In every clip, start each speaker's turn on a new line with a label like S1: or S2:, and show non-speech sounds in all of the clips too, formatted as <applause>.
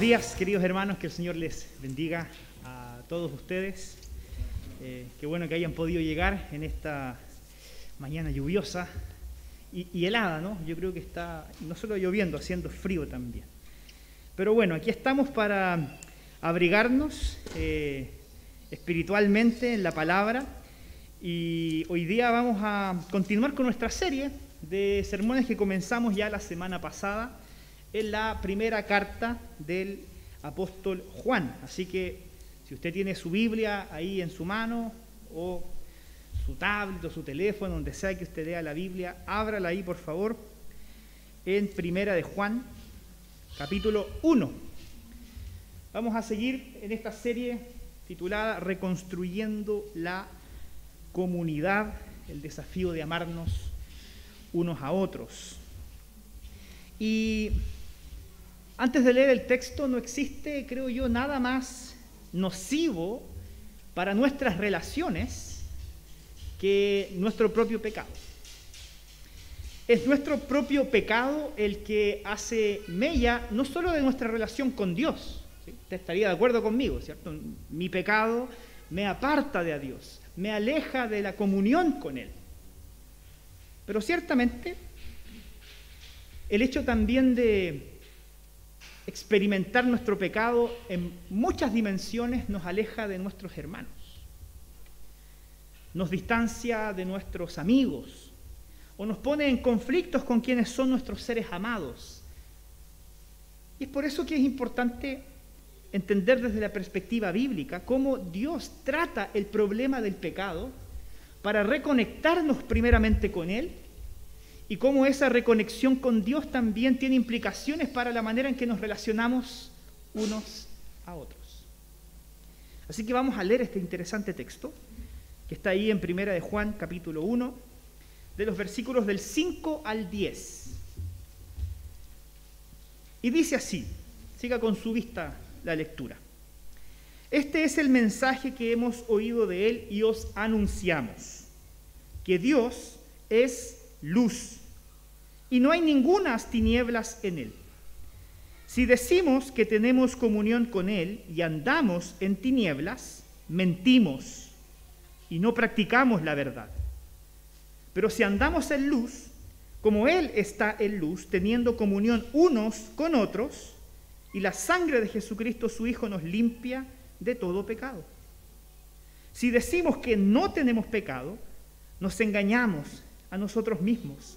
S1: días, queridos hermanos, que el Señor les bendiga a todos ustedes. Eh, qué bueno que hayan podido llegar en esta mañana lluviosa y, helada, ¿no? Yo creo que está no solo lloviendo, haciendo frío también. Pero bueno, aquí estamos para abrigarnos eh, espiritualmente en la palabra y hoy día vamos a continuar con nuestra serie de sermones que comenzamos ya la semana pasada en la primera carta del apóstol Juan. Así que si usted tiene su Biblia ahí en su mano o su tablet o su teléfono, donde sea que usted lea la Biblia, ábrala ahí por favor en primera de Juan, capítulo 1. Vamos a seguir en esta serie titulada Reconstruyendo la comunidad, el desafío de amarnos unos a otros. Y antes de leer el texto, no existe, creo yo, nada más nocivo para nuestras relaciones que nuestro propio pecado. Es nuestro propio pecado el que hace mella no solo de nuestra relación con Dios, usted estaría de acuerdo conmigo, ¿cierto? Mi pecado me aparta de Dios, me aleja de la comunión con Él. Pero ciertamente, el hecho también de experimentar nuestro pecado en muchas dimensiones nos aleja de nuestros hermanos, nos distancia de nuestros amigos o nos pone en conflictos con quienes son nuestros seres amados. Y es por eso que es importante entender desde la perspectiva bíblica cómo Dios trata el problema del pecado para reconectarnos primeramente con Él y cómo esa reconexión con Dios también tiene implicaciones para la manera en que nos relacionamos unos a otros. Así que vamos a leer este interesante texto que está ahí en Primera de Juan capítulo 1, de los versículos del 5 al 10. Y dice así, siga con su vista la lectura. Este es el mensaje que hemos oído de él y os anunciamos, que Dios es luz y no hay ningunas tinieblas en él. Si decimos que tenemos comunión con él y andamos en tinieblas, mentimos y no practicamos la verdad. Pero si andamos en luz, como él está en luz, teniendo comunión unos con otros, y la sangre de Jesucristo su Hijo nos limpia de todo pecado. Si decimos que no tenemos pecado, nos engañamos a nosotros mismos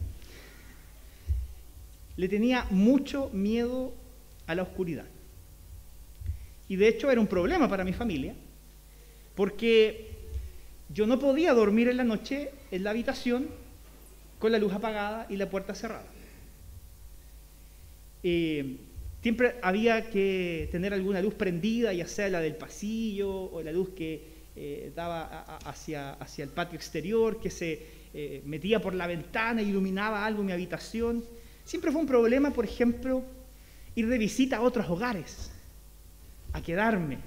S1: le tenía mucho miedo a la oscuridad. Y de hecho era un problema para mi familia, porque yo no podía dormir en la noche en la habitación con la luz apagada y la puerta cerrada. Eh, siempre había que tener alguna luz prendida, ya sea la del pasillo o la luz que eh, daba hacia, hacia, el patio exterior, que se eh, metía por la ventana, iluminaba algo en mi habitación. Siempre fue un problema, por ejemplo, ir de visita a otros hogares, a quedarme,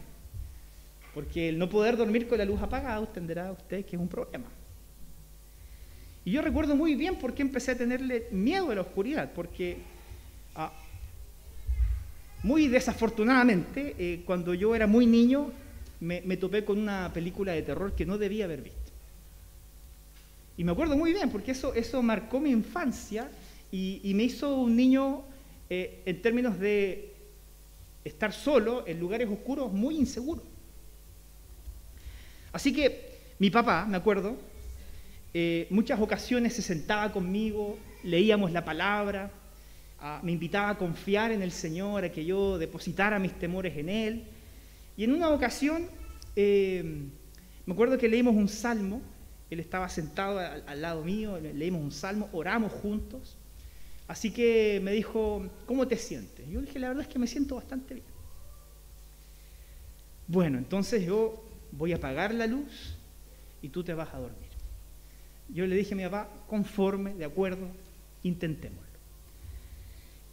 S1: porque el no poder dormir con la luz apagada, entenderá usted que es un problema. Y yo recuerdo muy bien por qué empecé a tenerle miedo a la oscuridad, porque ah, muy desafortunadamente, eh, cuando yo era muy niño, me, me topé con una película de terror que no debía haber visto. Y me acuerdo muy bien, porque eso, eso marcó mi infancia y, me hizo un niño, eh, en términos de estar solo en lugares oscuros, muy inseguro. Así que mi papá, me acuerdo, eh, muchas ocasiones se sentaba conmigo, leíamos la palabra, ah, me invitaba a confiar en el Señor, a que yo depositara mis temores en Él. Y en una ocasión, eh, me acuerdo que leímos un salmo, él estaba sentado al lado mío, leímos un salmo, oramos juntos. Así que me dijo, ¿cómo te sientes? Yo dije, la verdad es que me siento bastante bien. bueno, entonces yo voy a apagar la luz y tú te vas a dormir. Yo le dije a mi papá, conforme, de acuerdo, intentémoslo.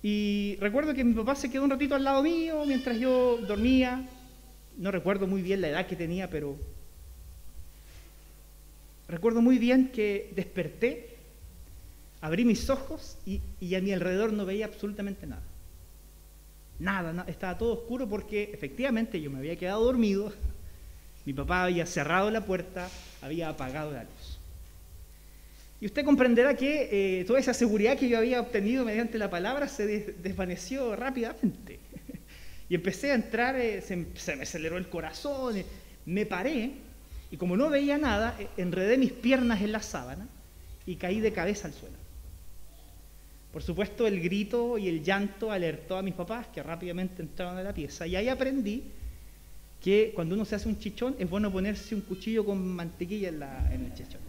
S1: Y recuerdo que mi papá se quedó un ratito al lado mío mientras yo dormía. No recuerdo muy bien la edad que tenía, pero recuerdo muy bien que desperté, abrí mis ojos y, a mi alrededor no veía absolutamente nada. Nada, estaba todo oscuro porque efectivamente yo me había quedado dormido, mi papá había cerrado la puerta, había apagado la luz. Y usted comprenderá que eh, toda esa seguridad que yo había obtenido mediante la palabra se desvaneció rápidamente. <laughs> y empecé a entrar, eh, se, me aceleró el corazón, eh, me paré y como no veía nada, enredé mis piernas en la sábana y caí de cabeza al suelo. Por supuesto, el grito y el llanto alertó a mis papás que rápidamente entraron a la pieza y ahí aprendí que cuando uno se hace un chichón es bueno ponerse un cuchillo con mantequilla en, en el chichón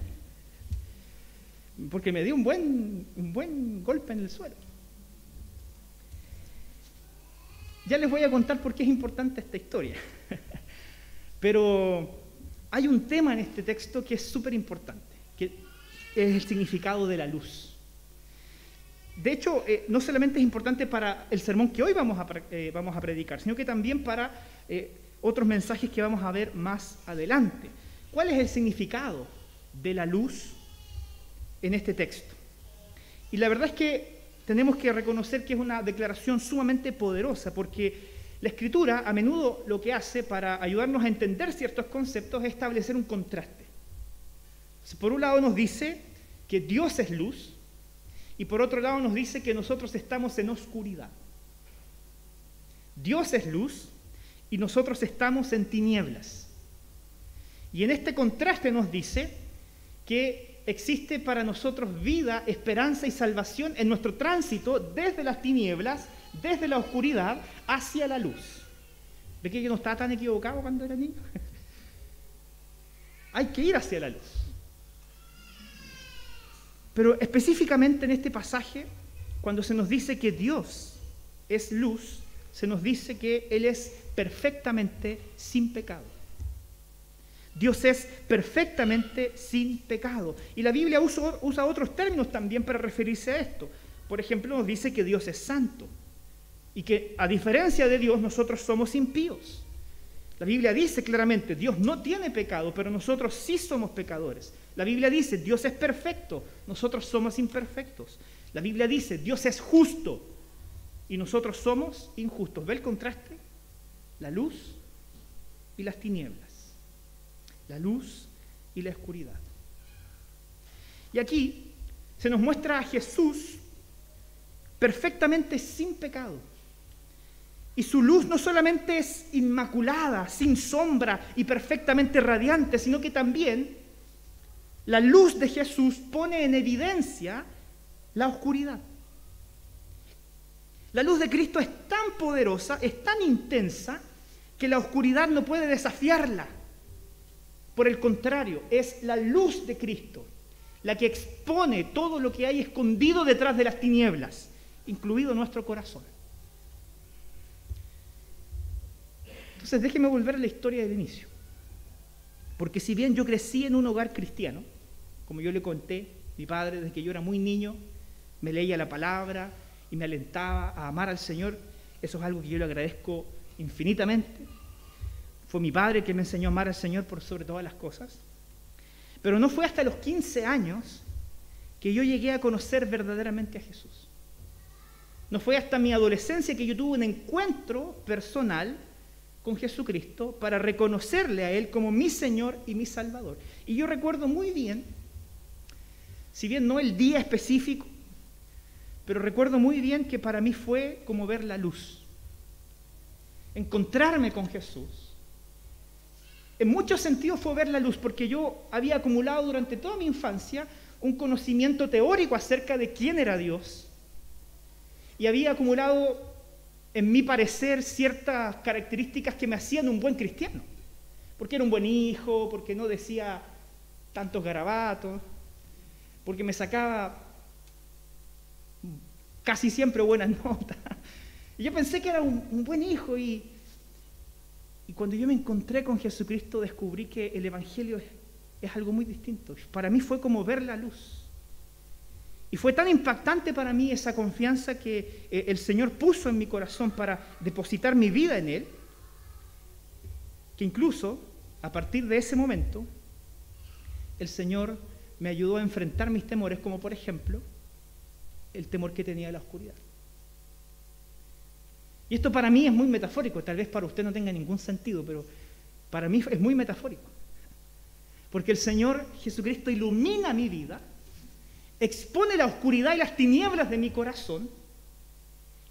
S1: porque me dio un buen, un buen golpe en el suelo. Ya les voy a contar por qué es importante esta historia. <laughs> Pero hay un tema en este texto que es súper importante, que es el significado de la luz. De hecho, eh, no solamente es importante para el sermón que hoy vamos a, eh, predicar, sino que también para eh, otros mensajes que vamos a ver más adelante. ¿Cuál es el significado de la luz en este texto. Y la verdad es que tenemos que reconocer que es una declaración sumamente poderosa, porque la escritura a menudo lo que hace para ayudarnos a entender ciertos conceptos es establecer un contraste. Por un lado nos dice que Dios es luz y por otro lado nos dice que nosotros estamos en oscuridad. Dios es luz y nosotros estamos en tinieblas. Y en este contraste nos dice que existe para nosotros vida, esperanza y salvación en nuestro tránsito desde las tinieblas, desde la oscuridad, hacia la luz. ¿Ve que yo no estaba tan equivocado cuando era niño? <laughs> Hay que ir hacia la luz. Pero específicamente en este pasaje, cuando se nos dice que Dios es luz, se nos dice que Él es perfectamente sin pecado. Dios es perfectamente sin pecado. Y la Biblia usa, otros términos también para referirse a esto. Por ejemplo, nos dice que Dios es santo y que a diferencia de Dios nosotros somos impíos. La Biblia dice claramente, Dios no tiene pecado, pero nosotros sí somos pecadores. La Biblia dice, Dios es perfecto, nosotros somos imperfectos. La Biblia dice, Dios es justo y nosotros somos injustos. ¿Ve el contraste? La luz y las tinieblas la luz y la oscuridad. Y aquí se nos muestra a Jesús perfectamente sin pecado. Y su luz no solamente es inmaculada, sin sombra y perfectamente radiante, sino que también la luz de Jesús pone en evidencia la oscuridad. La luz de Cristo es tan poderosa, es tan intensa, que la oscuridad no puede desafiarla. Por el contrario, es la luz de Cristo la que expone todo lo que hay escondido detrás de las tinieblas, incluido nuestro corazón. Entonces déjeme volver a la historia del inicio. Porque si bien yo crecí en un hogar cristiano, como yo le conté, mi padre desde que yo era muy niño me leía la palabra y me alentaba a amar al Señor, eso es algo que yo le agradezco infinitamente. Fue mi padre que me enseñó a amar al Señor por sobre todas las cosas. Pero no fue hasta los 15 años que yo llegué a conocer verdaderamente a Jesús. No fue hasta mi adolescencia que yo tuve un encuentro personal con Jesucristo para reconocerle a Él como mi Señor y mi Salvador. Y yo recuerdo muy bien, si bien no el día específico, pero recuerdo muy bien que para mí fue como ver la luz. Encontrarme con Jesús en muchos sentidos fue ver la luz, porque yo había acumulado durante toda mi infancia un conocimiento teórico acerca de quién era Dios. Y había acumulado, en mi parecer, ciertas características que me hacían un buen cristiano. Porque era un buen hijo, porque no decía tantos garabatos, porque me sacaba casi siempre buenas <laughs> notas. Y yo pensé que era un, buen hijo y Y cuando yo me encontré con Jesucristo descubrí que el Evangelio es algo muy distinto. Para mí fue como ver la luz. Y fue tan impactante para mí esa confianza que eh, el Señor puso en mi corazón para depositar mi vida en Él, que incluso a partir de ese momento el Señor me ayudó a enfrentar mis temores, como por ejemplo el temor que tenía de la oscuridad. Y esto para mí es muy metafórico, tal vez para usted no tenga ningún sentido, pero para mí es muy metafórico. Porque el Señor Jesucristo ilumina mi vida expone la oscuridad y las tinieblas de mi corazón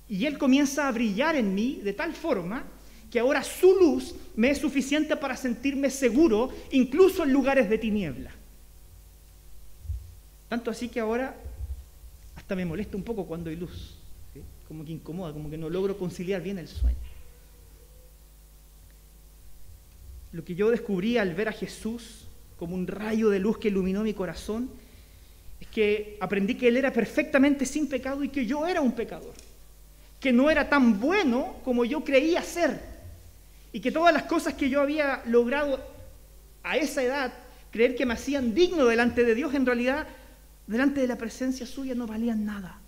S1: y Él comienza a brillar en mí de tal forma que ahora su luz me es suficiente para sentirme seguro incluso en lugares de tiniebla. Tanto así que ahora hasta me molesta un poco cuando hay luz, como que incomoda, como que no logro conciliar bien el sueño. Lo que yo descubrí al ver a Jesús como un rayo de luz que iluminó mi corazón es que aprendí que Él era perfectamente sin pecado y que yo era un pecador, que no era tan bueno como yo creía ser. Y que todas las cosas que yo había logrado a esa edad creer que me hacían digno delante de Dios, en realidad delante de la presencia suya no valían nada.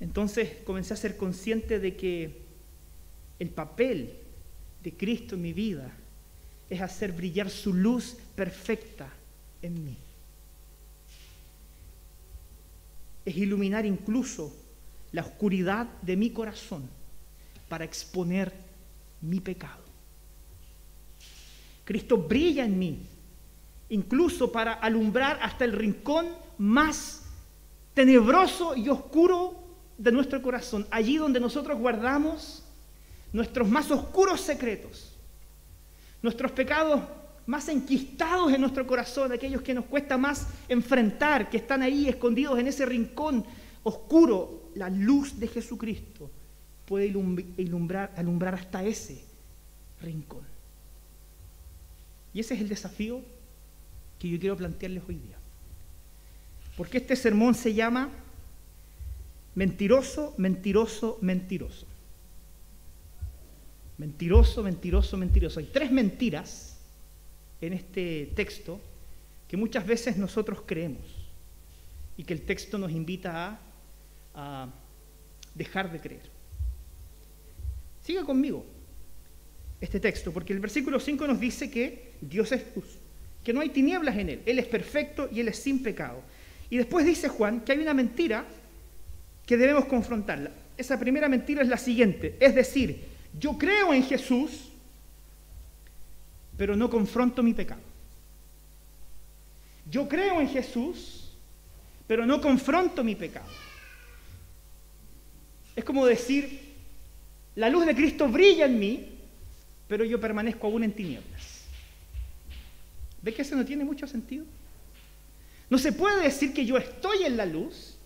S1: Entonces comencé a ser consciente de que el papel de Cristo en mi vida es hacer brillar su luz perfecta en mí. Es iluminar incluso la oscuridad de mi corazón para exponer mi pecado. Cristo brilla en mí, incluso para alumbrar hasta el rincón más tenebroso y oscuro de nuestro corazón, allí donde nosotros guardamos nuestros más oscuros secretos, nuestros pecados más enquistados en nuestro corazón, aquellos que nos cuesta más enfrentar, que están ahí escondidos en ese rincón oscuro, la luz de Jesucristo puede ilumbrar, alumbrar hasta ese rincón. Y ese es el desafío que yo quiero plantearles hoy día. Porque este sermón se llama Mentiroso, mentiroso, mentiroso. Mentiroso, mentiroso, mentiroso. Hay tres mentiras en este texto que muchas veces nosotros creemos y que el texto nos invita a, dejar de creer. Siga conmigo este texto, porque el versículo 5 nos dice que Dios es luz, que no hay tinieblas en Él, Él es perfecto y Él es sin pecado. Y después dice Juan que hay una mentira que debemos confrontarla. Esa primera mentira es la siguiente, es decir, yo creo en Jesús, pero no confronto mi pecado. Yo creo en Jesús, pero no confronto mi pecado. Es como decir, la luz de Cristo brilla en mí, pero yo permanezco aún en tinieblas. ¿Ve que eso no tiene mucho sentido? No se puede decir que yo estoy en la luz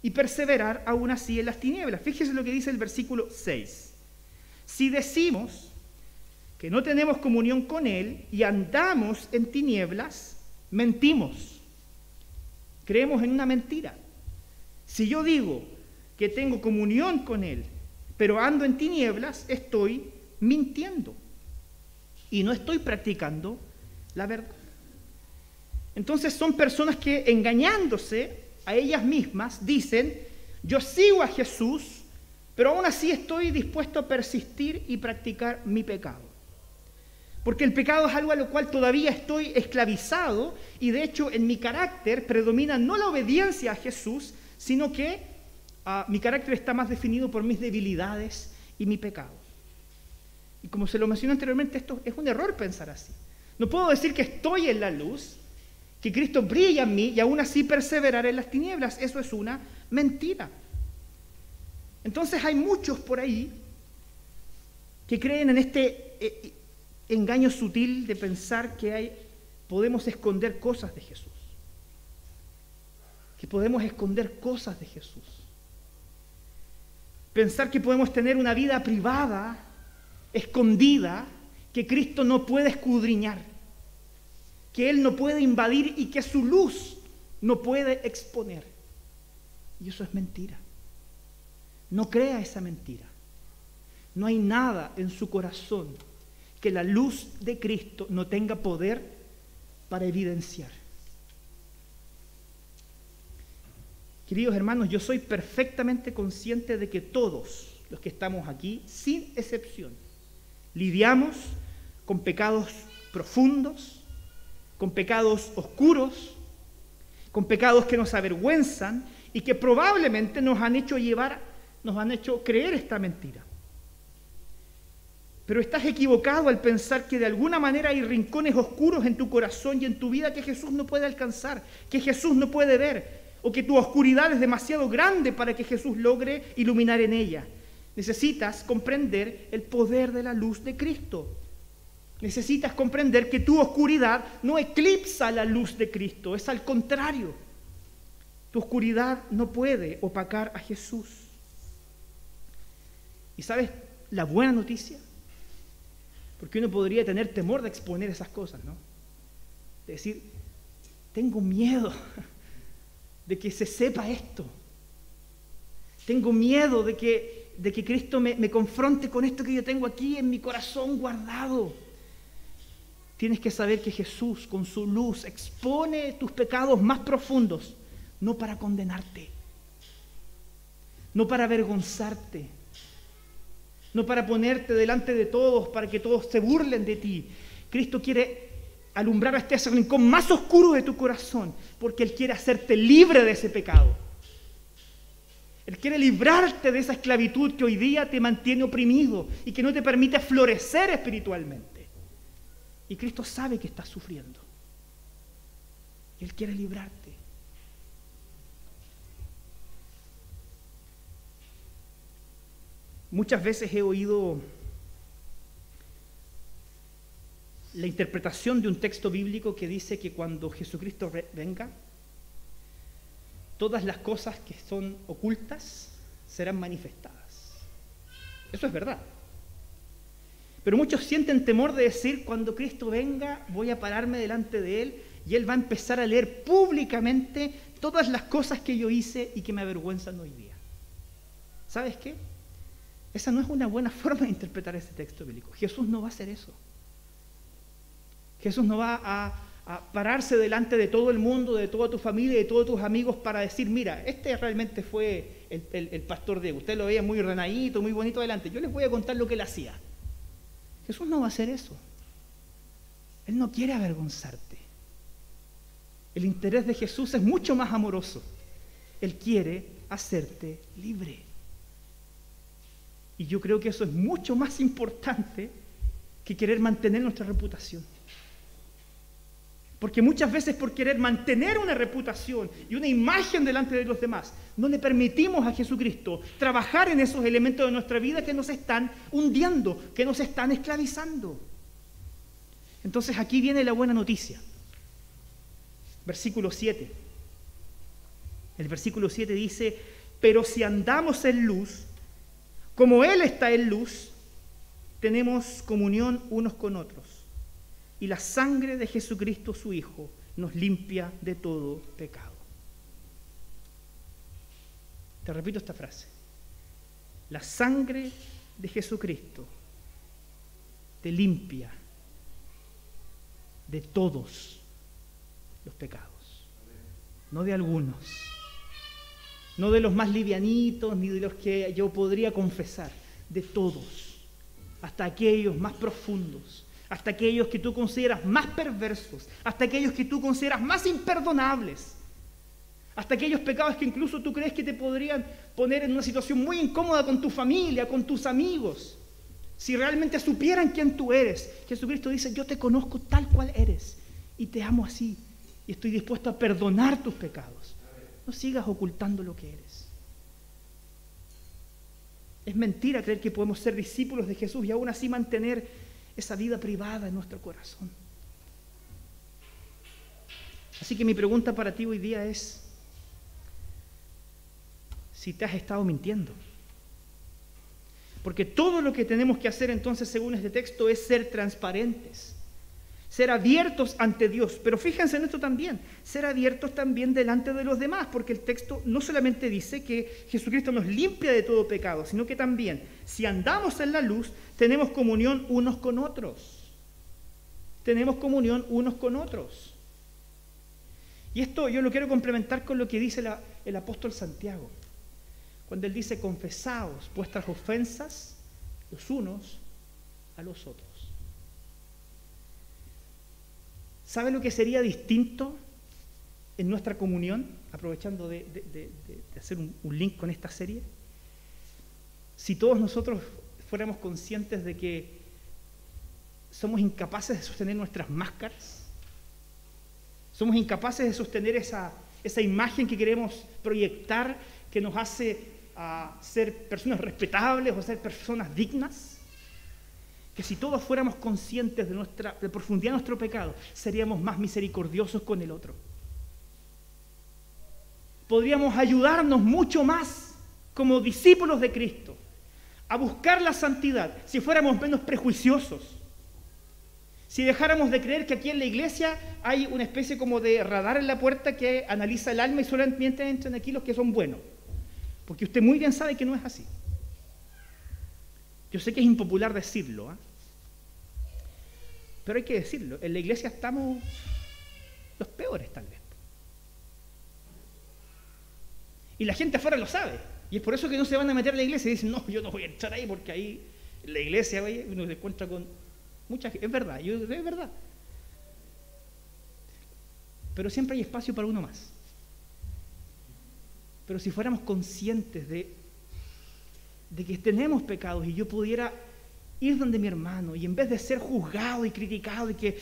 S1: y perseverar aún así en las tinieblas. Fíjese lo que dice el versículo 6. Si decimos que no tenemos comunión con Él y andamos en tinieblas, mentimos. Creemos en una mentira. Si yo digo que tengo comunión con Él, pero ando en tinieblas, estoy mintiendo y no estoy practicando la verdad. Entonces son personas que engañándose a ellas mismas dicen, yo sigo a Jesús, pero aún así estoy dispuesto a persistir y practicar mi pecado. Porque el pecado es algo a lo cual todavía estoy esclavizado y de hecho en mi carácter predomina no la obediencia a Jesús, sino que ah, mi carácter está más definido por mis debilidades y mi pecado. Y como se lo mencioné anteriormente, esto es un error pensar así. No puedo decir que estoy en la luz, que Cristo brilla en mí y aún así perseverar en las tinieblas. Eso es una mentira. Entonces hay muchos por ahí que creen en este eh, engaño sutil de pensar que hay, podemos esconder cosas de Jesús. Que podemos esconder cosas de Jesús. Pensar que podemos tener una vida privada, escondida, que Cristo no puede escudriñar, que Él no puede invadir y que su luz no puede exponer. Y eso es mentira. No crea esa mentira. No hay nada en su corazón que la luz de Cristo no tenga poder para evidenciar. Queridos hermanos, yo soy perfectamente consciente de que todos los que estamos aquí, sin excepción, lidiamos con pecados profundos, con pecados oscuros, con pecados que nos avergüenzan y que probablemente nos han hecho llevar, nos han hecho creer esta mentira. Pero estás equivocado al pensar que de alguna manera hay rincones oscuros en tu corazón y en tu vida que Jesús no puede alcanzar, que Jesús no puede ver, o que tu oscuridad es demasiado grande para que Jesús logre iluminar en ella. Necesitas comprender el poder de la luz de Cristo. Necesitas comprender que tu oscuridad no eclipsa la luz de Cristo, es al contrario. Tu oscuridad no puede opacar a Jesús. ¿Y sabes la buena noticia? Porque uno podría tener temor de exponer esas cosas, ¿no? De decir, tengo miedo <laughs> de que se sepa esto. Tengo miedo de que, de que Cristo me, me confronte con esto que yo tengo aquí en mi corazón guardado. Tienes que saber que Jesús con su luz expone tus pecados más profundos, no para condenarte, no para avergonzarte, no para ponerte delante de todos, para que todos se burlen de ti. Cristo quiere alumbrar a este rincón más oscuro de tu corazón, porque Él quiere hacerte libre de ese pecado. Él quiere librarte de esa esclavitud que hoy día te mantiene oprimido y que no te permite florecer espiritualmente. Y Cristo sabe que estás sufriendo. Y Él quiere librarte. Muchas veces he oído la interpretación de un texto bíblico que dice que cuando Jesucristo venga, todas las cosas que son ocultas serán manifestadas. Eso es verdad. Pero muchos sienten temor de decir, cuando Cristo venga, voy a pararme delante de Él y Él va a empezar a leer públicamente todas las cosas que yo hice y que me avergüenzan hoy día. ¿Sabes qué? Esa no es una buena forma de interpretar este texto bíblico. Jesús no va a hacer eso. Jesús no va a, pararse delante de todo el mundo, de toda tu familia, de todos tus amigos para decir, mira, este realmente fue el, pastor de Usted lo veía muy renadito, muy bonito delante. Yo les voy a contar lo que él hacía. Jesús no va a hacer eso. Él no quiere avergonzarte. El interés de Jesús es mucho más amoroso. Él quiere hacerte libre. Y yo creo que eso es mucho más importante que querer mantener nuestra reputación. Porque muchas veces por querer mantener una reputación y una imagen delante de los demás, no le permitimos a Jesucristo trabajar en esos elementos de nuestra vida que nos están hundiendo, que nos están esclavizando. Entonces aquí viene la buena noticia. Versículo 7. El versículo 7 dice, pero si andamos en luz, como Él está en luz, tenemos comunión unos con otros. Y la sangre de Jesucristo su Hijo nos limpia de todo pecado. Te repito esta frase. La sangre de Jesucristo te limpia de todos los pecados, no de algunos no de los más livianitos ni de los que yo podría confesar, de todos, hasta aquellos más profundos, hasta aquellos que tú consideras más perversos, hasta aquellos que tú consideras más imperdonables, hasta aquellos pecados que incluso tú crees que te podrían poner en una situación muy incómoda con tu familia, con tus amigos. Si realmente supieran quién tú eres, Jesucristo dice, yo te conozco tal cual eres y te amo así y estoy dispuesto a perdonar tus pecados. No sigas ocultando lo que eres. Es mentira creer que podemos ser discípulos de Jesús y aún así mantener esa vida privada en nuestro corazón. Así que mi pregunta para ti hoy día es si te has estado mintiendo. Porque todo lo que tenemos que hacer entonces, según este texto, es ser transparentes. Ser abiertos ante Dios. Pero fíjense en esto también, ser abiertos también delante de los demás, porque el texto no solamente dice que Jesucristo nos limpia de todo pecado, sino que también, si andamos en la luz, tenemos comunión unos con otros. Tenemos comunión unos con otros. Y esto yo lo quiero complementar con lo que dice el apóstol Santiago, cuando él dice, confesaos vuestras ofensas los unos a los otros. ¿Sabe lo que sería distinto en nuestra comunión? Aprovechando de, hacer un, link con esta serie. Si todos nosotros fuéramos conscientes de que somos incapaces de sostener nuestras máscaras, somos incapaces de sostener esa, esa imagen que queremos proyectar que nos hace a ser personas respetables o ser personas dignas, que si todos fuéramos conscientes de, nuestra, de profundidad de nuestro pecado, seríamos más misericordiosos con el otro. Podríamos ayudarnos mucho más como discípulos de Cristo a buscar la santidad si fuéramos menos prejuiciosos. Si dejáramos de creer que aquí en la iglesia hay una especie como de radar en la puerta que analiza el alma y solamente entran aquí los que son buenos. Porque usted muy bien sabe que no es así. Yo sé que es impopular decirlo, ¿ah? Pero hay que decirlo, en la iglesia estamos los peores tal vez. Y la gente afuera lo sabe. Y es por eso que no se van a meter a la iglesia y dicen, no, yo no voy a entrar ahí porque ahí en la iglesia uno se encuentra con mucha gente. Es verdad, yo, es verdad. Pero siempre hay espacio para uno más. Pero si fuéramos conscientes de, de que tenemos pecados y yo pudiera ir donde mi hermano y en vez de ser juzgado y criticado y que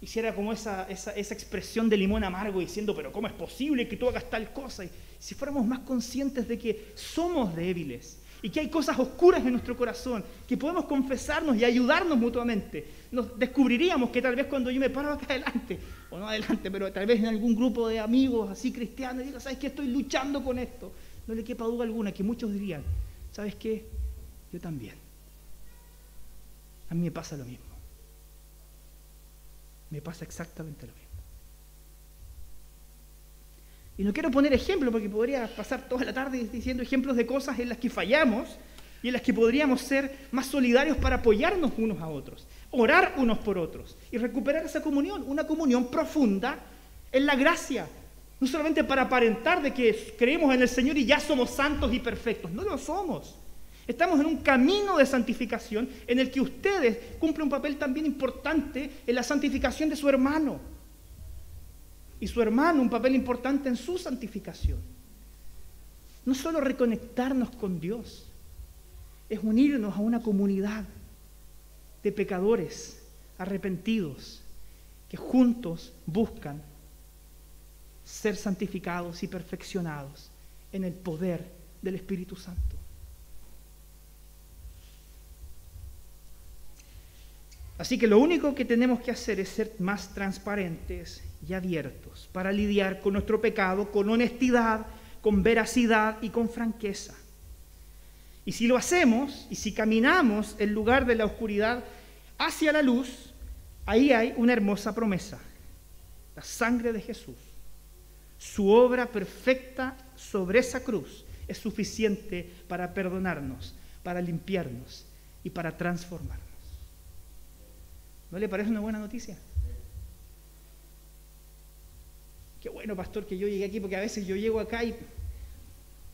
S1: hiciera como esa, esa, expresión de limón amargo diciendo, pero ¿cómo es posible que tú hagas tal cosa? Y si fuéramos más conscientes de que somos débiles y que hay cosas oscuras en nuestro corazón, que podemos confesarnos y ayudarnos mutuamente, nos descubriríamos que tal vez cuando yo me paro acá adelante, o no adelante, pero tal vez en algún grupo de amigos así cristianos, y diga, ¿sabes qué? Estoy luchando con esto. No le quepa duda alguna que muchos dirían, ¿sabes qué? Yo también. A mí me pasa lo mismo. Me pasa exactamente lo mismo. Y no quiero poner ejemplos porque podría pasar toda la tarde diciendo ejemplos de cosas en las que fallamos y en las que podríamos ser más solidarios para apoyarnos unos a otros, orar unos por otros y recuperar esa comunión, una comunión profunda en la gracia, no solamente para aparentar de que creemos en el Señor y ya somos santos y perfectos, no lo somos. Estamos en un camino de santificación en el que ustedes cumplen un papel también importante en la santificación de su hermano. Y su hermano un papel importante en su santificación. No solo reconectarnos con Dios, es unirnos a una comunidad de pecadores arrepentidos que juntos buscan ser santificados y perfeccionados en el poder del Espíritu Santo. Así que lo único que tenemos que hacer es ser más transparentes y abiertos para lidiar con nuestro pecado con honestidad, con veracidad y con franqueza. Y si lo hacemos y si caminamos en lugar de la oscuridad hacia la luz, ahí hay una hermosa promesa, la sangre de Jesús. Su obra perfecta sobre esa cruz es suficiente para perdonarnos, para limpiarnos y para transformarnos. ¿No le parece una buena noticia? Qué bueno, pastor, que yo llegué aquí, porque a veces yo llego acá y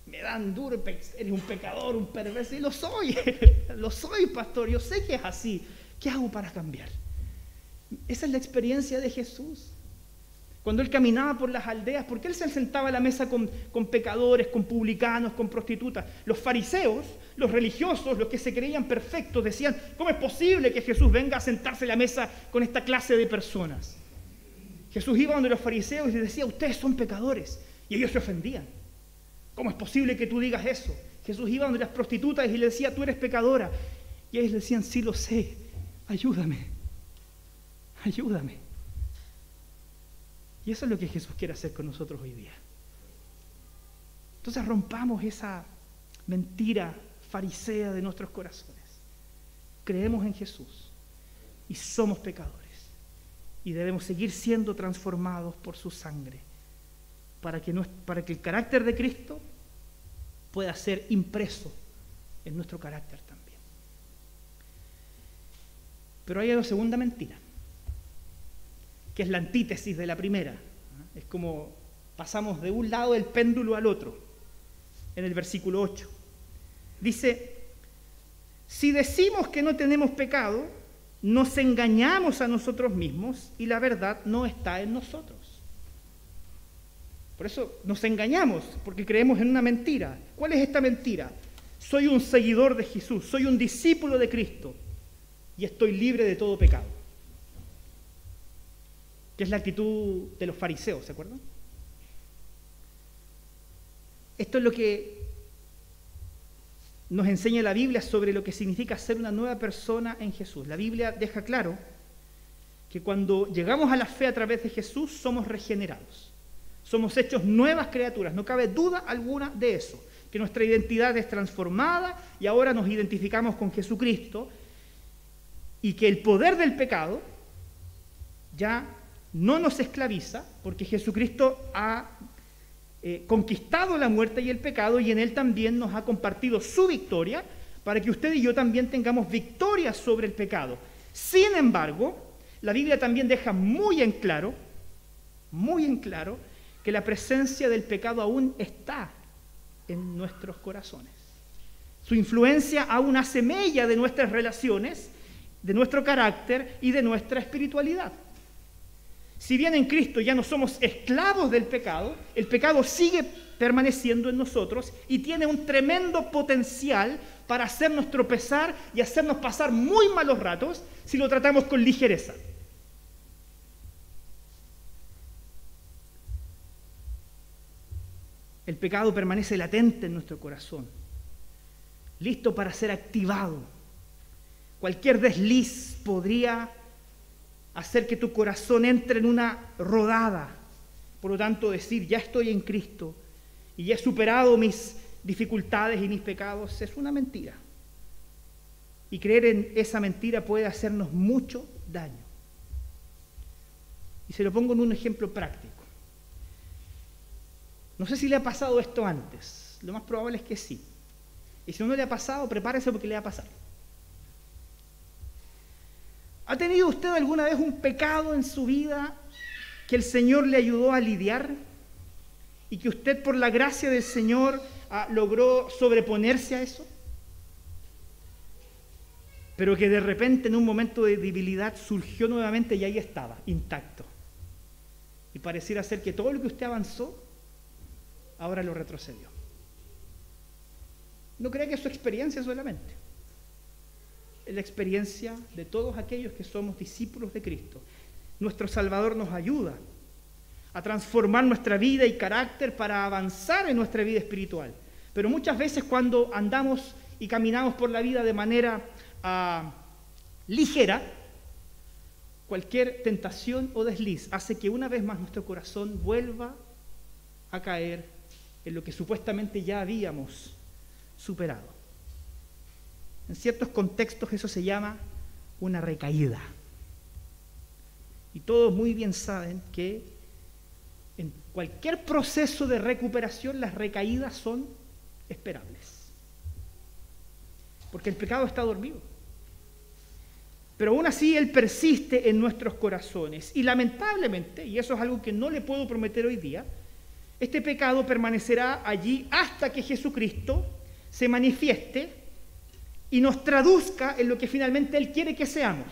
S1: me dan duro, eres un pecador, un perverso, y lo soy, <laughs> lo soy, pastor, yo sé que es así. ¿Qué hago para cambiar? Esa es la experiencia de Jesús. Cuando él caminaba por las aldeas, ¿por qué él se sentaba a la mesa con, pecadores, con publicanos, con prostitutas? Los fariseos, los religiosos, los que se creían perfectos, decían, ¿cómo es posible que Jesús venga a sentarse a la mesa con esta clase de personas? Jesús iba donde los fariseos y les decía, ustedes son pecadores. Y ellos se ofendían. ¿Cómo es posible que tú digas eso? Jesús iba donde las prostitutas y le decía, tú eres pecadora. Y ellos decían, sí lo sé, ayúdame, ayúdame. Y eso es lo que Jesús quiere hacer con nosotros hoy día. Entonces rompamos esa mentira farisea de nuestros corazones. Creemos en Jesús y somos pecadores. y debemos seguir siendo transformados por su sangre para que, para que el carácter de Cristo pueda ser impreso en nuestro carácter también. Pero hay una segunda mentira, que es la antítesis de la primera. Es como pasamos de un lado del péndulo al otro, en el versículo 8. Dice, si decimos que no tenemos pecado, nos engañamos a nosotros mismos y la verdad no está en nosotros. Por eso nos engañamos, porque creemos en una mentira. ¿Cuál es esta mentira? Soy un seguidor de Jesús, soy un discípulo de Cristo y estoy libre de todo pecado. Es la actitud de los fariseos, ¿se acuerdan? Esto es lo que nos enseña la Biblia sobre lo que significa ser una nueva persona en Jesús. La Biblia deja claro que cuando llegamos a la fe a través de Jesús somos regenerados. Somos hechos nuevas criaturas, no cabe duda alguna de eso, que nuestra identidad es transformada y ahora nos identificamos con Jesucristo y que el poder del pecado ya no nos esclaviza porque Jesucristo ha eh, conquistado la muerte y el pecado y en él también nos ha compartido su victoria para que usted y yo también tengamos victoria sobre el pecado. Sin embargo, la Biblia también deja muy en claro, muy en claro, que la presencia del pecado aún está en nuestros corazones. Su influencia aún hace mella de nuestras relaciones, de nuestro carácter y de nuestra espiritualidad. Si bien en Cristo ya no somos esclavos del pecado, el pecado sigue permaneciendo en nosotros y tiene un tremendo potencial para hacernos tropezar y hacernos pasar muy malos ratos si lo tratamos con ligereza. El pecado permanece latente en nuestro corazón, listo para ser activado. Cualquier desliz podría hacer que tu corazón entre en una rodada. Por lo tanto, decir, ya estoy en Cristo y ya he superado mis dificultades y mis pecados, es una mentira. Y creer en esa mentira puede hacernos mucho daño. Y se lo pongo en un ejemplo práctico. No sé si le ha pasado esto antes. Lo más probable es que sí. Y si no le ha pasado, prepárese porque le va a pasar. ¿Ha tenido usted alguna vez un pecado en su vida que el Señor le ayudó a lidiar? Y que usted por la gracia del Señor ah, logró sobreponerse a eso? Pero que de repente en un momento de debilidad surgió nuevamente y ahí estaba, intacto. Y pareciera ser que todo lo que usted avanzó ahora lo retrocedió. No crea que es su experiencia solamente. La experiencia de todos aquellos que somos discípulos de Cristo. Nuestro Salvador nos ayuda a transformar nuestra vida y carácter para avanzar en nuestra vida espiritual. Pero muchas veces cuando andamos y caminamos por la vida de manera ah, ligera, cualquier tentación o desliz hace que una vez más nuestro corazón vuelva a caer en lo que supuestamente ya habíamos superado. En ciertos contextos eso se llama una recaída. Y todos muy bien saben que en cualquier proceso de recuperación las recaídas son esperables. Porque el pecado está dormido. Pero aún así Él persiste en nuestros corazones. Y lamentablemente, y eso es algo que no le puedo prometer hoy día, este pecado permanecerá allí hasta que Jesucristo se manifieste y nos traduzca en lo que finalmente Él quiere que seamos,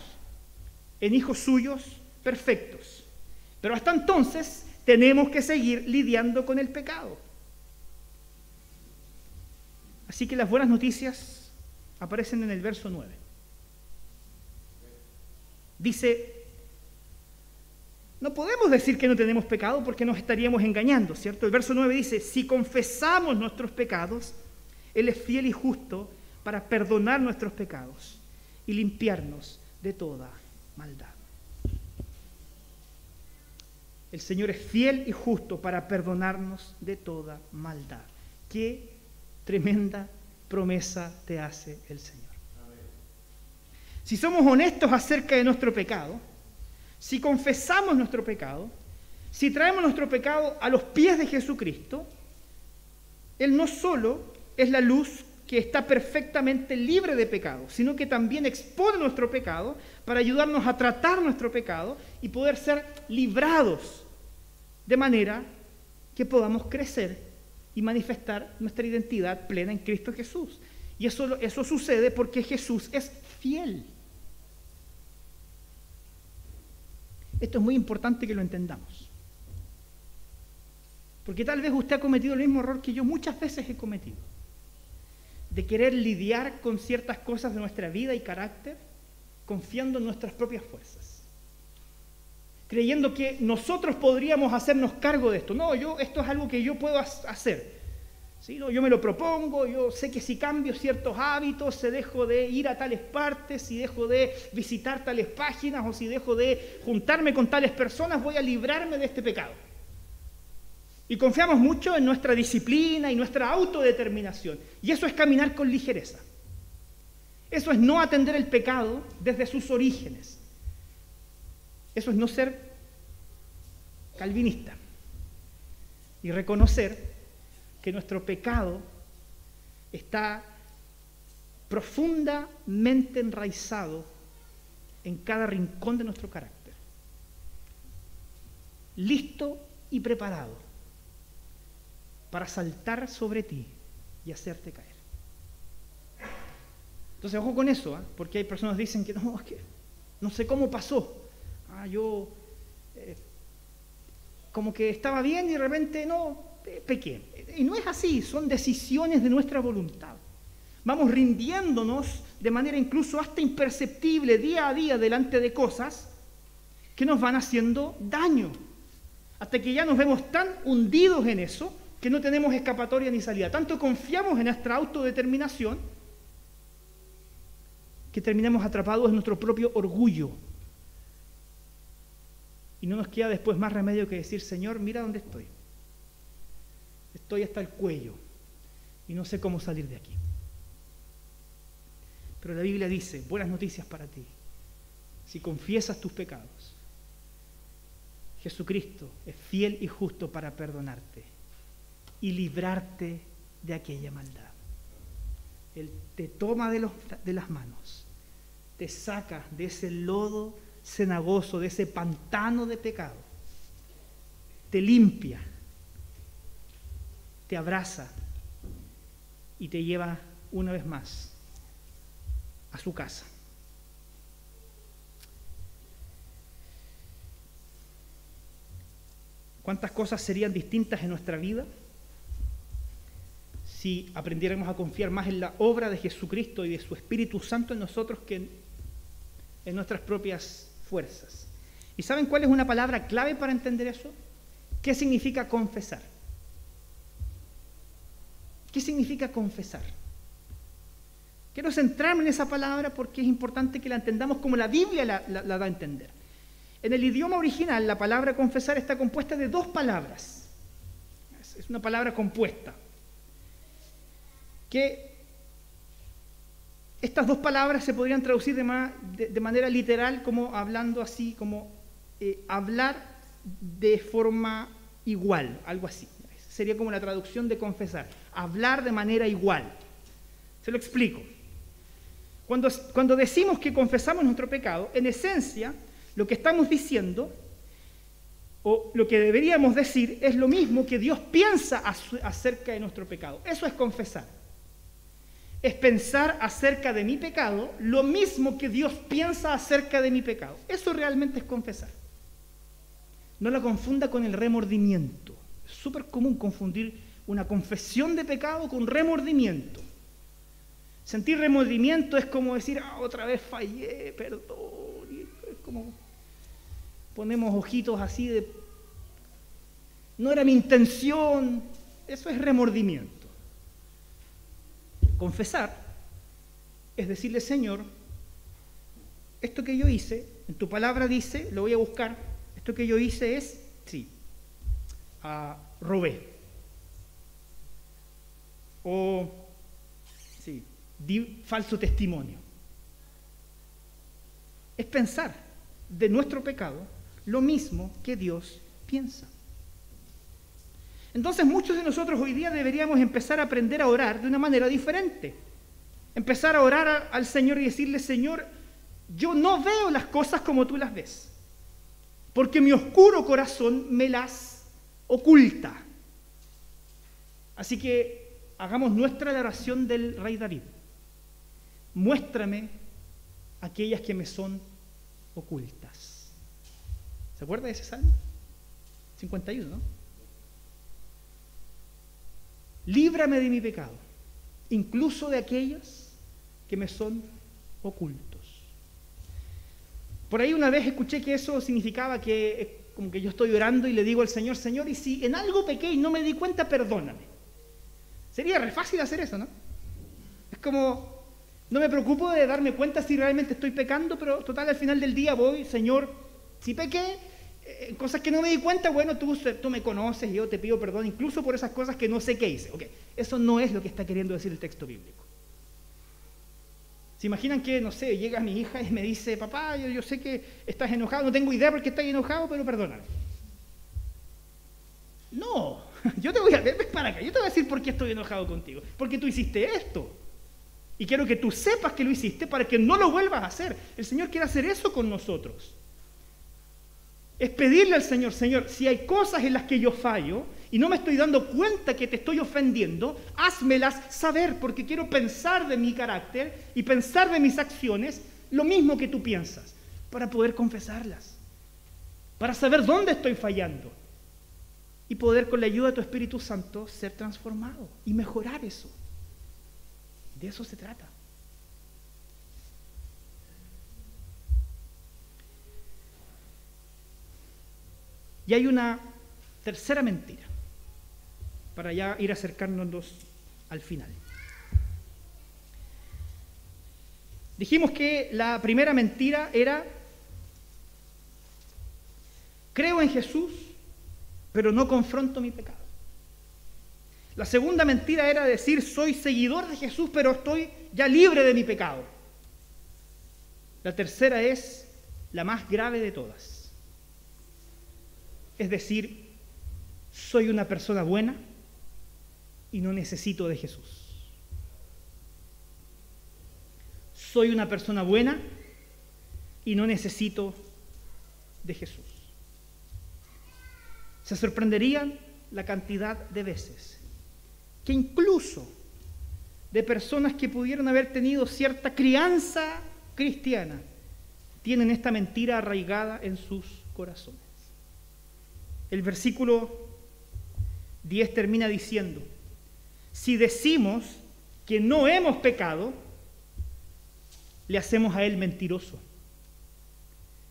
S1: en hijos suyos perfectos. Pero hasta entonces tenemos que seguir lidiando con el pecado. Así que las buenas noticias aparecen en el verso 9. Dice, no podemos decir que no tenemos pecado porque nos estaríamos engañando, ¿cierto? El verso 9 dice, si confesamos nuestros pecados, Él es fiel y justo para perdonar nuestros pecados y limpiarnos de toda maldad. El Señor es fiel y justo para perdonarnos de toda maldad. Qué tremenda promesa te hace el Señor. Si somos honestos acerca de nuestro pecado, si confesamos nuestro pecado, si traemos nuestro pecado a los pies de Jesucristo, Él no solo es la luz que está perfectamente libre de pecado, sino que también expone nuestro pecado para ayudarnos a tratar nuestro pecado y poder ser librados de manera que podamos crecer y manifestar nuestra identidad plena en Cristo Jesús. Y eso, eso sucede porque Jesús es fiel. Esto es muy importante que lo entendamos. Porque tal vez usted ha cometido el mismo error que yo muchas veces he cometido. De querer lidiar con ciertas cosas de nuestra vida y carácter confiando en nuestras propias fuerzas. Creyendo que nosotros podríamos hacernos cargo de esto. No, yo, esto es algo que yo puedo hacer. ¿Sí? yo me lo propongo, yo sé que si cambio ciertos hábitos, si dejo de ir a tales partes, si dejo de visitar tales páginas o si dejo de juntarme con tales personas, voy a librarme de este pecado. Y confiamos mucho en nuestra disciplina y nuestra autodeterminación. Y eso es caminar con ligereza. Eso es no atender el pecado desde sus orígenes. Eso es no ser calvinista y reconocer que nuestro pecado está profundamente enraizado en cada rincón de nuestro carácter, listo y preparado para saltar sobre ti y hacerte caer. Entonces, ojo con eso, ¿ah? porque hay personas que dicen que no, es que no sé cómo pasó. Ah, yo eh, como que estaba bien y de repente no, pequé. Y no es así, son decisiones de nuestra voluntad. Vamos rindiéndonos de manera incluso hasta imperceptible día a día delante de cosas que nos van haciendo daño. Hasta que ya nos vemos tan hundidos en eso que no tenemos escapatoria ni salida. Tanto confiamos en nuestra autodeterminación que terminamos atrapados en nuestro propio orgullo. Y no nos queda después más remedio que decir, Señor, mira dónde estoy estoy hasta el cuello y no sé cómo salir de aquí. Pero la Biblia dice, buenas noticias para ti. Si confiesas tus pecados, Jesucristo es fiel y justo para perdonarte y librarte de aquella maldad. Él te toma de, de las manos, te saca de ese lodo cenagoso, de ese pantano de pecado, te limpia te abraza y te lleva una vez más a su casa. ¿Cuántas cosas serían distintas en nuestra vida si aprendiéramos a confiar más en la obra de Jesucristo y de su Espíritu Santo en nosotros que en, nuestras propias fuerzas? ¿Y saben cuál es una palabra clave para entender eso? ¿Qué significa confesar? ¿Qué significa confesar? Quiero centrarme en esa palabra porque es importante que la entendamos como la Biblia la, da a entender. En el idioma original, la palabra confesar está compuesta de dos palabras. Es una palabra compuesta. Que estas dos palabras se podrían traducir de, manera literal como hablando así, como eh, hablar de forma igual, algo así sería como la traducción de confesar, hablar de manera igual. Se lo explico. Cuando, cuando decimos que confesamos nuestro pecado, en esencia, lo que estamos diciendo, o lo que deberíamos decir, es lo mismo que Dios piensa acerca de nuestro pecado. Eso es confesar. Es pensar acerca de mi pecado lo mismo que Dios piensa acerca de mi pecado. Eso realmente es confesar. No la confunda con el remordimiento súper común confundir una confesión de pecado con remordimiento. Sentir remordimiento es como decir, ah, otra vez fallé, perdón. es como ponemos ojitos así de, no era mi intención. Eso es remordimiento. Confesar es decirle, Señor, esto que yo hice, en tu palabra dice, lo voy a buscar, esto que yo hice es, sí, a robé. O, sí, di falso testimonio. Es pensar, de nuestro pecado lo mismo que Dios piensa. Entonces muchos de nosotros hoy día deberíamos empezar a aprender a orar de una manera diferente. Empezar a orar al Señor y decirle, Señor, yo no veo las cosas como tú las ves, porque mi oscuro corazón me las oculta. Así que hagamos nuestra oración del rey David. Muéstrame aquellas que me son ocultas. ¿Se acuerda de ese salmo? 51, ¿no? Líbrame de mi pecado, incluso de aquellas que me son ocultos. Por ahí una vez escuché que eso significaba que como que yo estoy orando y le digo al Señor, Señor, y si en algo pequeño y no me di cuenta, perdóname. Sería re fácil hacer eso, ¿no? Es como, no me preocupo de darme cuenta si realmente estoy pecando, pero total al final del día voy, Señor, si pequé, eh, cosas que no me di cuenta, bueno, tú, tú me conoces y yo te pido perdón incluso por esas cosas que no sé qué hice. Okay. Eso no es lo que está queriendo decir el texto bíblico. ¿Se imaginan que, no sé, llega mi hija y me dice, papá, yo, yo sé que estás enojado, no tengo idea por qué estás enojado, pero perdóname? No, <laughs> yo te voy a ver, para acá, yo te voy a decir por qué estoy enojado contigo. Porque tú hiciste esto. Y quiero que tú sepas que lo hiciste para que no lo vuelvas a hacer. El Señor quiere hacer eso con nosotros es pedirle al Señor, Señor, si hay cosas en las que yo fallo y no me estoy dando cuenta que te estoy ofendiendo, házmelas saber, porque quiero pensar de mi carácter y pensar de mis acciones lo mismo que tú piensas, para poder confesarlas, para saber dónde estoy fallando y poder con la ayuda de tu Espíritu Santo ser transformado y mejorar eso. De eso se trata. Y hay una tercera mentira, para ya ir acercándonos al final. Dijimos que la primera mentira era, creo en Jesús, pero no confronto mi pecado. La segunda mentira era decir, soy seguidor de Jesús, pero estoy ya libre de mi pecado. La tercera es la más grave de todas es decir, soy una persona buena y no necesito de Jesús. Soy una persona buena y no necesito de Jesús. Se sorprenderían la cantidad de veces que incluso de personas que pudieron haber tenido cierta crianza cristiana tienen esta mentira arraigada en sus corazones. El versículo 10 termina diciendo, si decimos que no hemos pecado, le hacemos a Él mentiroso.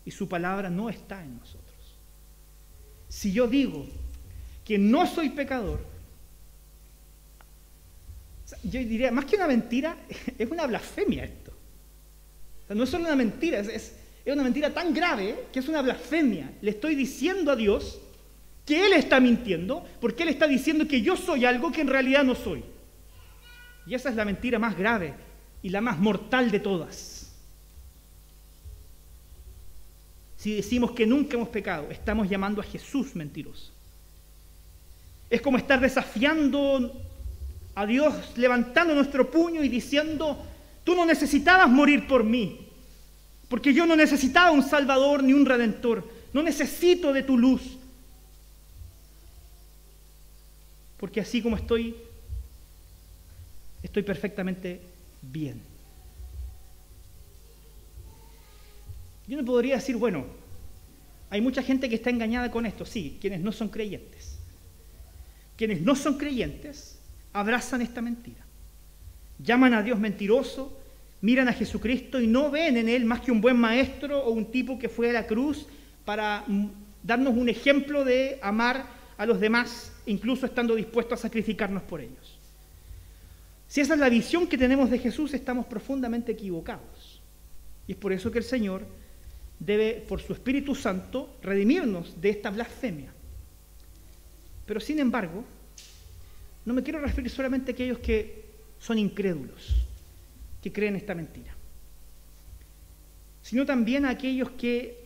S1: Y su palabra no está en nosotros. Si yo digo que no soy pecador, yo diría, más que una mentira, <laughs> es una blasfemia esto. no es solo una mentira, es, es una mentira tan grave que es una blasfemia. Le estoy diciendo a Dios que Él está mintiendo porque Él está diciendo que yo soy algo que en realidad no soy. Y esa es la mentira más grave y la más mortal de todas. Si decimos que nunca hemos pecado, estamos llamando a Jesús mentiroso. Es como estar desafiando a Dios, levantando nuestro puño y diciendo, tú no necesitabas morir por mí, porque yo no necesitaba un Salvador ni un Redentor, no necesito de tu luz, porque así como estoy, estoy perfectamente bien. Yo no podría decir, bueno, hay mucha gente que está engañada con esto, sí, quienes no son creyentes. Quienes no son creyentes abrazan esta mentira. Llaman a Dios mentiroso, miran a Jesucristo y no ven en Él más que un buen maestro o un tipo que fue a la cruz para mm, darnos un ejemplo de amar a los demás, incluso estando dispuestos a sacrificarnos por ellos. Si esa es la visión que tenemos de Jesús, estamos profundamente equivocados. Y es por eso que el Señor debe, por su Espíritu Santo, redimirnos de esta blasfemia. Pero sin embargo, no me quiero referir solamente a aquellos que son incrédulos, que creen esta mentira, sino también a aquellos que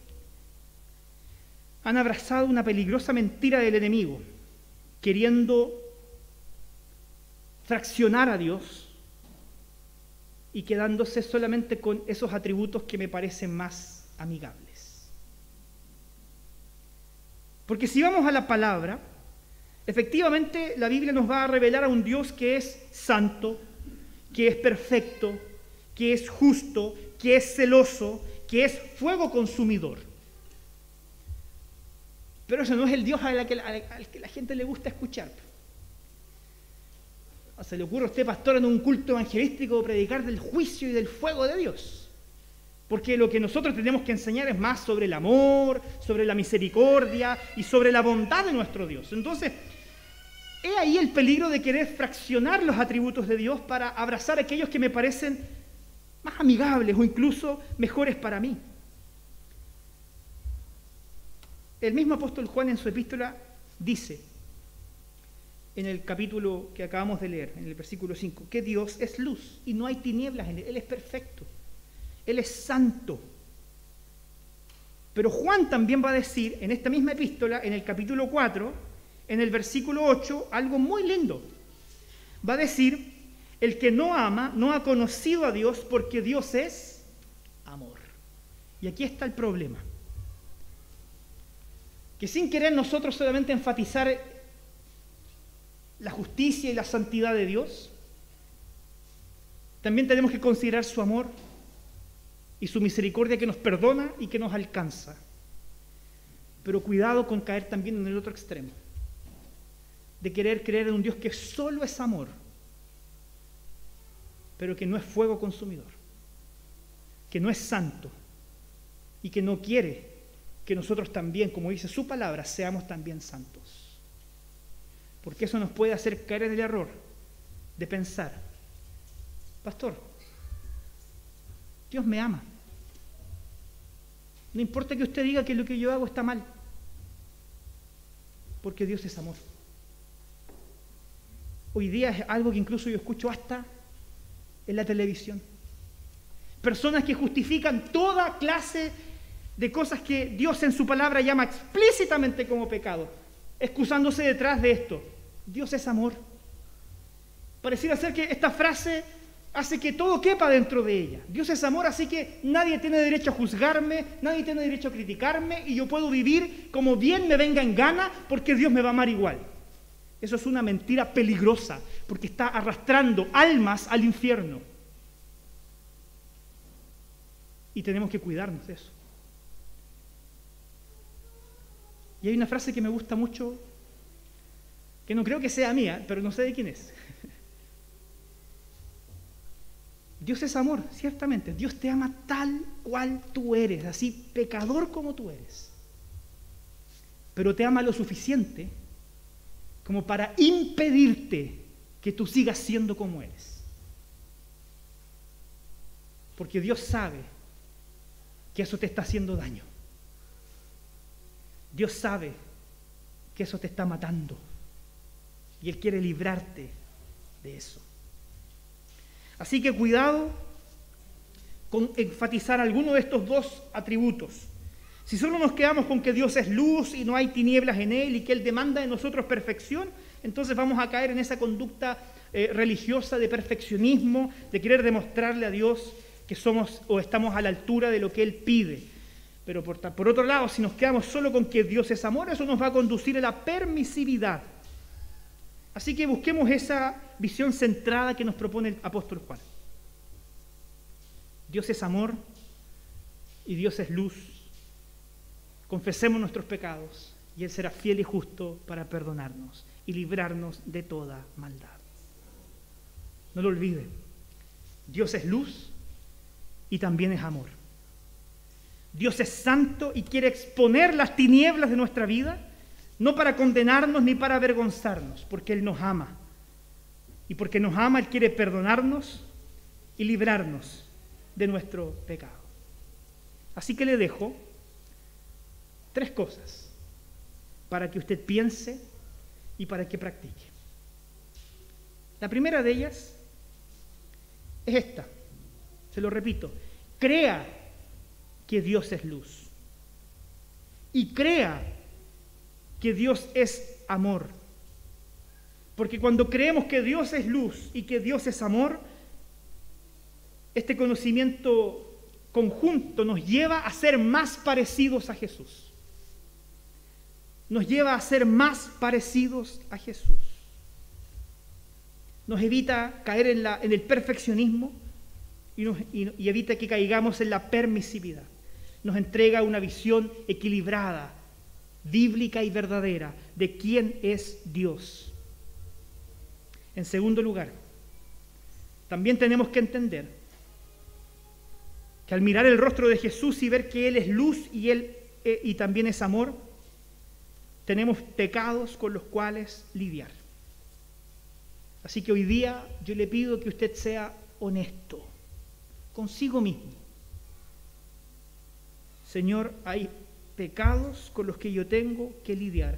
S1: han abrazado una peligrosa mentira del enemigo, queriendo fraccionar a Dios y quedándose solamente con esos atributos que me parecen más amigables. Porque si vamos a la palabra, efectivamente la Biblia nos va a revelar a un Dios que es santo, que es perfecto, que es justo, que es celoso, que es fuego consumidor. Pero ese no es el Dios al que, la gente le gusta escuchar. se le ocurre a usted, pastor, en un culto evangelístico predicar del juicio y del fuego de Dios. Porque lo que nosotros tenemos que enseñar es más sobre el amor, sobre la misericordia y sobre la bondad de nuestro Dios. Entonces, he ahí el peligro de querer fraccionar los atributos de Dios para abrazar aquellos que me parecen más amigables o incluso mejores para mí. El mismo apóstol Juan en su epístola dice, en el capítulo que acabamos de leer, en el versículo 5, que Dios es luz y no hay tinieblas en él, Él es perfecto, Él es santo. Pero Juan también va a decir en esta misma epístola, en el capítulo 4, en el versículo 8, algo muy lindo. Va a decir, el que no ama no ha conocido a Dios porque Dios es amor. Y aquí está el problema que sin querer nosotros solamente enfatizar la justicia y la santidad de Dios, también tenemos que considerar su amor y su misericordia que nos perdona y que nos alcanza. Pero cuidado con caer también en el otro extremo, de querer creer en un Dios que solo es amor, pero que no es fuego consumidor, que no es santo y que no quiere que nosotros también, como dice su palabra, seamos también santos. Porque eso nos puede hacer caer en el error de pensar, pastor, Dios me ama. No importa que usted diga que lo que yo hago está mal, porque Dios es amor. Hoy día es algo que incluso yo escucho hasta en la televisión. Personas que justifican toda clase de cosas que Dios en su palabra llama explícitamente como pecado, excusándose detrás de esto. Dios es amor. Pareciera ser que esta frase hace que todo quepa dentro de ella. Dios es amor, así que nadie tiene derecho a juzgarme, nadie tiene derecho a criticarme y yo puedo vivir como bien me venga en gana porque Dios me va a amar igual. Eso es una mentira peligrosa porque está arrastrando almas al infierno. Y tenemos que cuidarnos de eso. Y hay una frase que me gusta mucho, que no creo que sea mía, pero no sé de quién es. <laughs> Dios es amor, ciertamente. Dios te ama tal cual tú eres, así pecador como tú eres. Pero te ama lo suficiente como para impedirte que tú sigas siendo como eres. Porque Dios sabe que eso te está haciendo daño. Dios sabe que eso te está matando y Él quiere librarte de eso. Así que cuidado con enfatizar alguno de estos dos atributos. Si solo nos quedamos con que Dios es luz y no hay tinieblas en Él y que Él demanda de nosotros perfección, entonces vamos a caer en esa conducta eh, religiosa de perfeccionismo, de querer demostrarle a Dios que somos o estamos a la altura de lo que Él pide. Pero por, otro lado, si nos quedamos solo con que Dios es amor, eso nos va a conducir a la permisividad. Así que busquemos esa visión centrada que nos propone el apóstol Juan. Dios es amor y Dios es luz. Confesemos nuestros pecados y Él será fiel y justo para perdonarnos y librarnos de toda maldad. No lo olviden. Dios es luz y también es amor. Dios es santo y quiere exponer las tinieblas de nuestra vida, no para condenarnos ni para avergonzarnos, porque Él nos ama. Y porque nos ama, Él quiere perdonarnos y librarnos de nuestro pecado. Así que le dejo tres cosas para que usted piense y para que practique. La primera de ellas es esta, se lo repito, crea que Dios es luz. Y crea que Dios es amor. Porque cuando creemos que Dios es luz y que Dios es amor, este conocimiento conjunto nos lleva a ser más parecidos a Jesús. Nos lleva a ser más parecidos a Jesús. Nos evita caer en, la, el perfeccionismo y evita que caigamos en la permisividad. Nos entrega una visión equilibrada, bíblica y verdadera de quién es Dios. En segundo lugar, también tenemos que entender que al mirar el rostro de Jesús y ver que Él es luz y Él eh, y también es amor, tenemos pecados con los cuales lidiar. Así que hoy día yo le pido que usted sea honesto consigo mismo. Señor, hay pecados con los que yo tengo que lidiar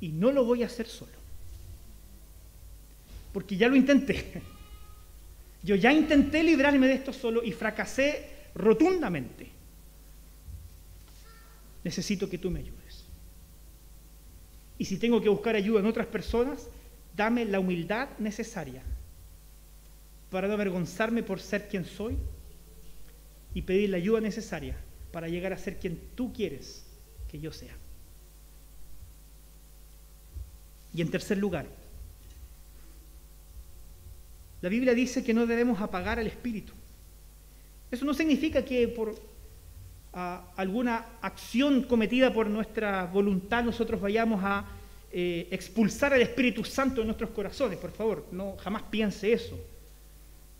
S1: y no lo voy a hacer solo porque ya lo intenté. <laughs> Yo ya intenté librarme de esto solo y fracasé rotundamente. Necesito que tú me ayudes. Y si tengo que buscar ayuda en otras personas, dame la humildad necesaria para no avergonzarme por ser quien soy y pedir la ayuda necesaria para llegar a ser quien tú quieres que yo sea. Y en tercer lugar, la Biblia dice que no debemos apagar el espíritu. Eso no significa que por ah, alguna acción cometida por nuestra voluntad nosotros vayamos a eh, expulsar al Espíritu Santo de nuestros corazones. Por favor, no jamás piense eso.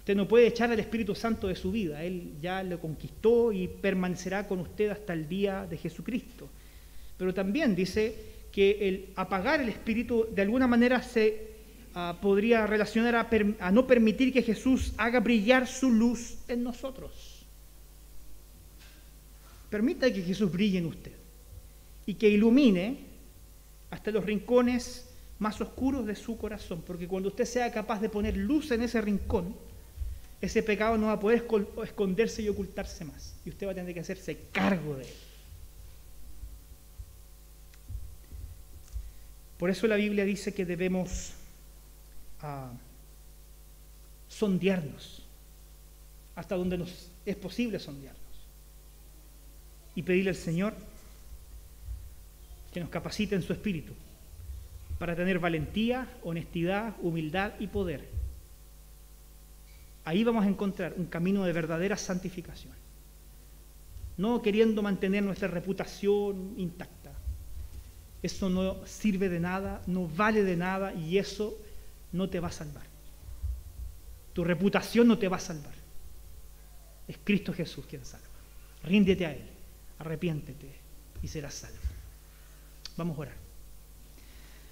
S1: Usted no puede echar al Espíritu Santo de su vida. Él ya lo conquistó y permanecerá con usted hasta el día de Jesucristo. Pero también dice que el apagar el Espíritu de alguna manera se Ah, podría relacionar a, no permitir que Jesús haga brillar su luz en nosotros. Permita que Jesús brille en usted y que ilumine hasta los rincones más oscuros de su corazón, porque cuando usted sea capaz de poner luz en ese rincón, ese pecado no va a poder esconderse y ocultarse más, y usted va a tener que hacerse cargo de él. Por eso la Biblia dice que debemos a sondearnos hasta donde nos es posible sondearnos y pedirle al Señor que nos capacite en su espíritu para tener valentía, honestidad, humildad y poder. Ahí vamos a encontrar un camino de verdadera santificación. No queriendo mantener nuestra reputación intacta. Eso no sirve de nada, no vale de nada y eso no te va a salvar. Tu reputación no te va a salvar. Es Cristo Jesús quien salva. Ríndete a Él, arrepiéntete y serás salvo. Vamos a orar.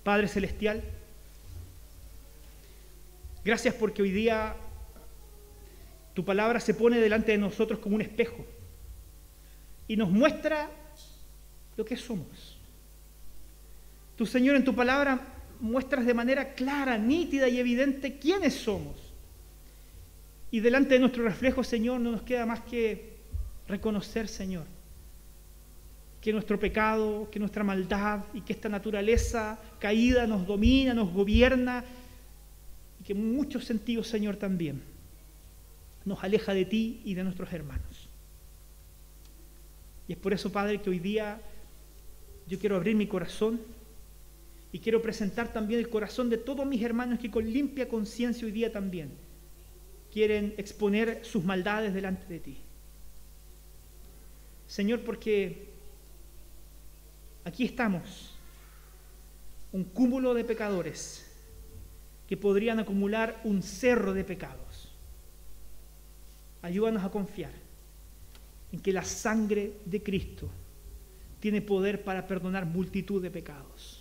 S1: Padre Celestial, gracias porque hoy día tu palabra se pone delante de nosotros como un espejo y nos muestra lo que somos. Tu Señor en tu palabra muestras de manera clara, nítida y evidente quiénes somos. Y delante de nuestro reflejo, Señor, no nos queda más que reconocer, Señor, que nuestro pecado, que nuestra maldad y que esta naturaleza caída nos domina, nos gobierna y que en muchos sentidos, Señor, también nos aleja de ti y de nuestros hermanos. Y es por eso, Padre, que hoy día yo quiero abrir mi corazón y quiero presentar también el corazón de todos mis hermanos que con limpia conciencia hoy día también quieren exponer sus maldades delante de ti. Señor, porque aquí estamos, un cúmulo de pecadores que podrían acumular un cerro de pecados. Ayúdanos a confiar en que la sangre de Cristo tiene poder para perdonar multitud de pecados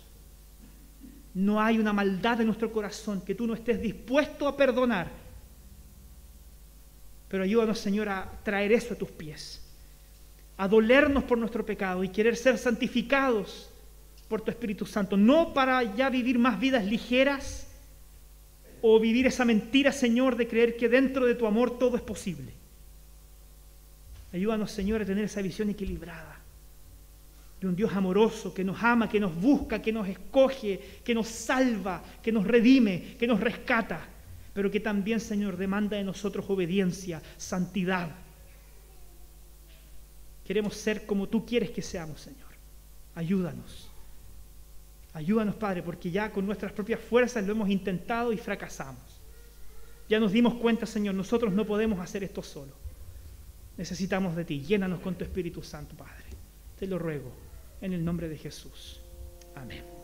S1: no hay una maldad en nuestro corazón que tú no estés dispuesto a perdonar. Pero ayúdanos, Señor, a traer eso a tus pies, a dolernos por nuestro pecado y querer ser santificados por tu Espíritu Santo, no para ya vivir más vidas ligeras o vivir esa mentira, Señor, de creer que dentro de tu amor todo es posible. Ayúdanos, Señor, a tener esa visión equilibrada de un Dios amoroso que nos ama, que nos busca, que nos escoge, que nos salva, que nos redime, que nos rescata, pero que también, Señor, demanda de nosotros obediencia, santidad. Queremos ser como tú quieres que seamos, Señor. Ayúdanos. Ayúdanos, Padre, porque ya con nuestras propias fuerzas lo hemos intentado y fracasamos. Ya nos dimos cuenta, Señor, nosotros no podemos hacer esto solo. Necesitamos de ti. Llénanos con tu Espíritu Santo, Padre. Te lo ruego en el nombre de Jesús. Amén.